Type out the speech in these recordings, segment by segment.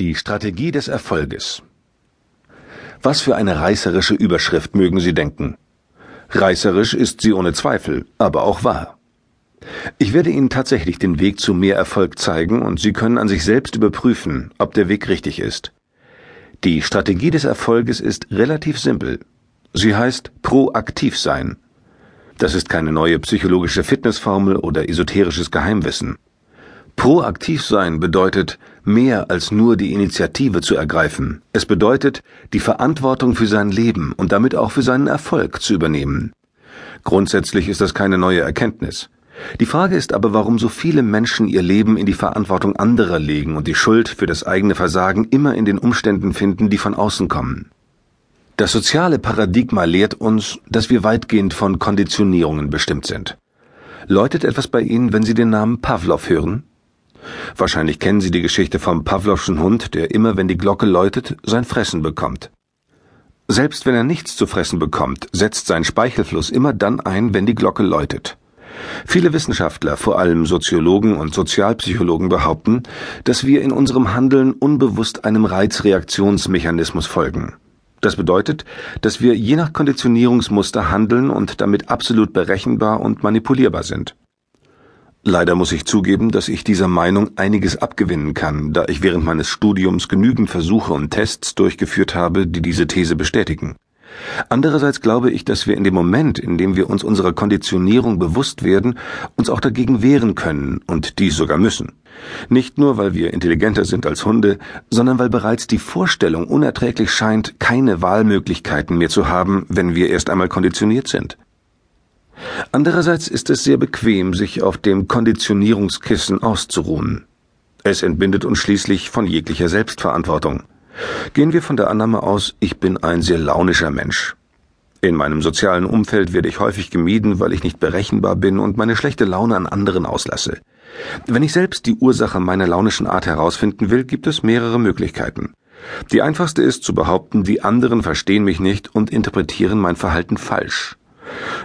Die Strategie des Erfolges. Was für eine reißerische Überschrift mögen Sie denken? Reißerisch ist sie ohne Zweifel, aber auch wahr. Ich werde Ihnen tatsächlich den Weg zu mehr Erfolg zeigen und Sie können an sich selbst überprüfen, ob der Weg richtig ist. Die Strategie des Erfolges ist relativ simpel. Sie heißt proaktiv sein. Das ist keine neue psychologische Fitnessformel oder esoterisches Geheimwissen. Proaktiv sein bedeutet, mehr als nur die Initiative zu ergreifen. Es bedeutet, die Verantwortung für sein Leben und damit auch für seinen Erfolg zu übernehmen. Grundsätzlich ist das keine neue Erkenntnis. Die Frage ist aber, warum so viele Menschen ihr Leben in die Verantwortung anderer legen und die Schuld für das eigene Versagen immer in den Umständen finden, die von außen kommen. Das soziale Paradigma lehrt uns, dass wir weitgehend von Konditionierungen bestimmt sind. Läutet etwas bei Ihnen, wenn Sie den Namen Pavlov hören? Wahrscheinlich kennen Sie die Geschichte vom Pavlovschen Hund, der immer, wenn die Glocke läutet, sein Fressen bekommt. Selbst wenn er nichts zu fressen bekommt, setzt sein Speichelfluss immer dann ein, wenn die Glocke läutet. Viele Wissenschaftler, vor allem Soziologen und Sozialpsychologen, behaupten, dass wir in unserem Handeln unbewusst einem Reizreaktionsmechanismus folgen. Das bedeutet, dass wir je nach Konditionierungsmuster handeln und damit absolut berechenbar und manipulierbar sind. Leider muss ich zugeben, dass ich dieser Meinung einiges abgewinnen kann, da ich während meines Studiums genügend Versuche und Tests durchgeführt habe, die diese These bestätigen. Andererseits glaube ich, dass wir in dem Moment, in dem wir uns unserer Konditionierung bewusst werden, uns auch dagegen wehren können und dies sogar müssen. Nicht nur, weil wir intelligenter sind als Hunde, sondern weil bereits die Vorstellung unerträglich scheint, keine Wahlmöglichkeiten mehr zu haben, wenn wir erst einmal konditioniert sind. Andererseits ist es sehr bequem, sich auf dem Konditionierungskissen auszuruhen. Es entbindet uns schließlich von jeglicher Selbstverantwortung. Gehen wir von der Annahme aus, ich bin ein sehr launischer Mensch. In meinem sozialen Umfeld werde ich häufig gemieden, weil ich nicht berechenbar bin und meine schlechte Laune an anderen auslasse. Wenn ich selbst die Ursache meiner launischen Art herausfinden will, gibt es mehrere Möglichkeiten. Die einfachste ist zu behaupten, die anderen verstehen mich nicht und interpretieren mein Verhalten falsch.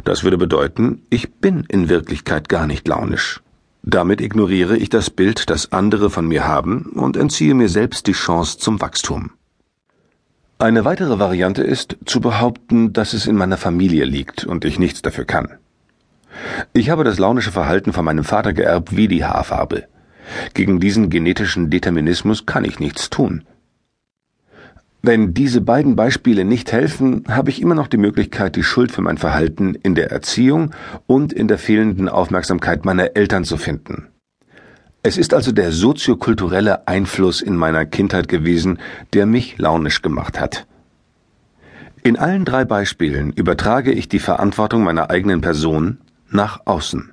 Das würde bedeuten, ich bin in Wirklichkeit gar nicht launisch. Damit ignoriere ich das Bild, das andere von mir haben, und entziehe mir selbst die Chance zum Wachstum. Eine weitere Variante ist, zu behaupten, dass es in meiner Familie liegt und ich nichts dafür kann. Ich habe das launische Verhalten von meinem Vater geerbt wie die Haarfarbe. Gegen diesen genetischen Determinismus kann ich nichts tun. Wenn diese beiden Beispiele nicht helfen, habe ich immer noch die Möglichkeit, die Schuld für mein Verhalten in der Erziehung und in der fehlenden Aufmerksamkeit meiner Eltern zu finden. Es ist also der soziokulturelle Einfluss in meiner Kindheit gewesen, der mich launisch gemacht hat. In allen drei Beispielen übertrage ich die Verantwortung meiner eigenen Person nach außen.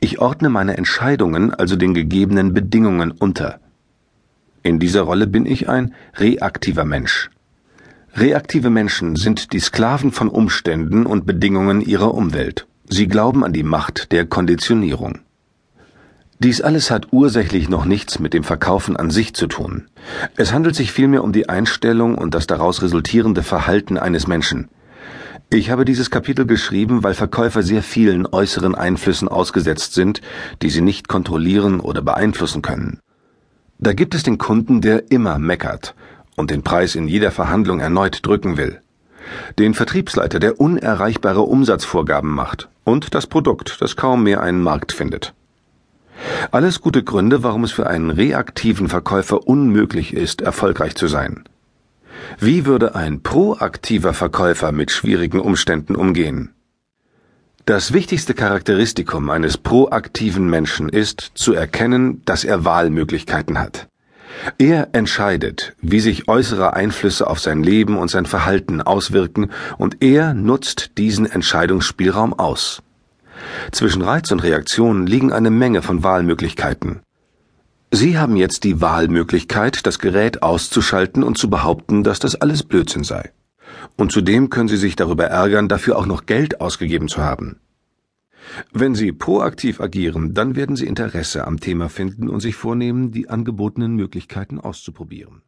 Ich ordne meine Entscheidungen also den gegebenen Bedingungen unter. In dieser Rolle bin ich ein reaktiver Mensch. Reaktive Menschen sind die Sklaven von Umständen und Bedingungen ihrer Umwelt. Sie glauben an die Macht der Konditionierung. Dies alles hat ursächlich noch nichts mit dem Verkaufen an sich zu tun. Es handelt sich vielmehr um die Einstellung und das daraus resultierende Verhalten eines Menschen. Ich habe dieses Kapitel geschrieben, weil Verkäufer sehr vielen äußeren Einflüssen ausgesetzt sind, die sie nicht kontrollieren oder beeinflussen können. Da gibt es den Kunden, der immer meckert und den Preis in jeder Verhandlung erneut drücken will. Den Vertriebsleiter, der unerreichbare Umsatzvorgaben macht. Und das Produkt, das kaum mehr einen Markt findet. Alles gute Gründe, warum es für einen reaktiven Verkäufer unmöglich ist, erfolgreich zu sein. Wie würde ein proaktiver Verkäufer mit schwierigen Umständen umgehen? Das wichtigste Charakteristikum eines proaktiven Menschen ist, zu erkennen, dass er Wahlmöglichkeiten hat. Er entscheidet, wie sich äußere Einflüsse auf sein Leben und sein Verhalten auswirken, und er nutzt diesen Entscheidungsspielraum aus. Zwischen Reiz und Reaktion liegen eine Menge von Wahlmöglichkeiten. Sie haben jetzt die Wahlmöglichkeit, das Gerät auszuschalten und zu behaupten, dass das alles Blödsinn sei. Und zudem können Sie sich darüber ärgern, dafür auch noch Geld ausgegeben zu haben. Wenn Sie proaktiv agieren, dann werden Sie Interesse am Thema finden und sich vornehmen, die angebotenen Möglichkeiten auszuprobieren.